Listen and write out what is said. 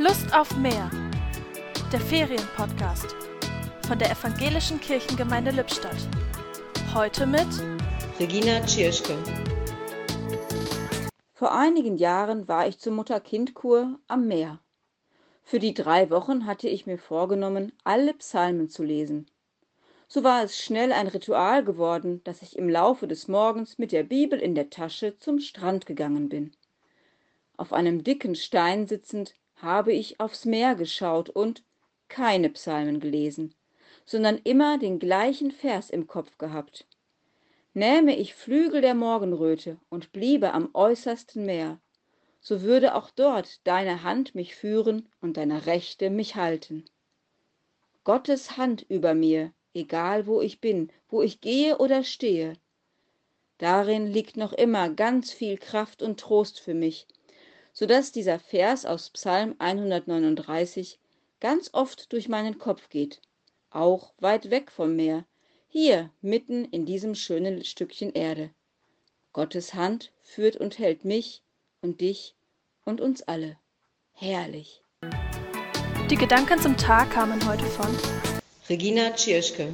Lust auf mehr. Der Ferienpodcast von der Evangelischen Kirchengemeinde Lippstadt. Heute mit Regina Tschirschke. Vor einigen Jahren war ich zur Mutter-Kind-Kur am Meer. Für die drei Wochen hatte ich mir vorgenommen, alle Psalmen zu lesen. So war es schnell ein Ritual geworden, dass ich im Laufe des Morgens mit der Bibel in der Tasche zum Strand gegangen bin. Auf einem dicken Stein sitzend habe ich aufs Meer geschaut und keine Psalmen gelesen, sondern immer den gleichen Vers im Kopf gehabt. Nähme ich Flügel der Morgenröte und bliebe am äußersten Meer, so würde auch dort deine Hand mich führen und deine Rechte mich halten. Gottes Hand über mir, egal wo ich bin, wo ich gehe oder stehe. Darin liegt noch immer ganz viel Kraft und Trost für mich, so dass dieser Vers aus Psalm 139 ganz oft durch meinen Kopf geht, auch weit weg vom Meer, hier mitten in diesem schönen Stückchen Erde. Gottes Hand führt und hält mich und dich und uns alle. Herrlich. Die Gedanken zum Tag kamen heute von Regina Tschirschke.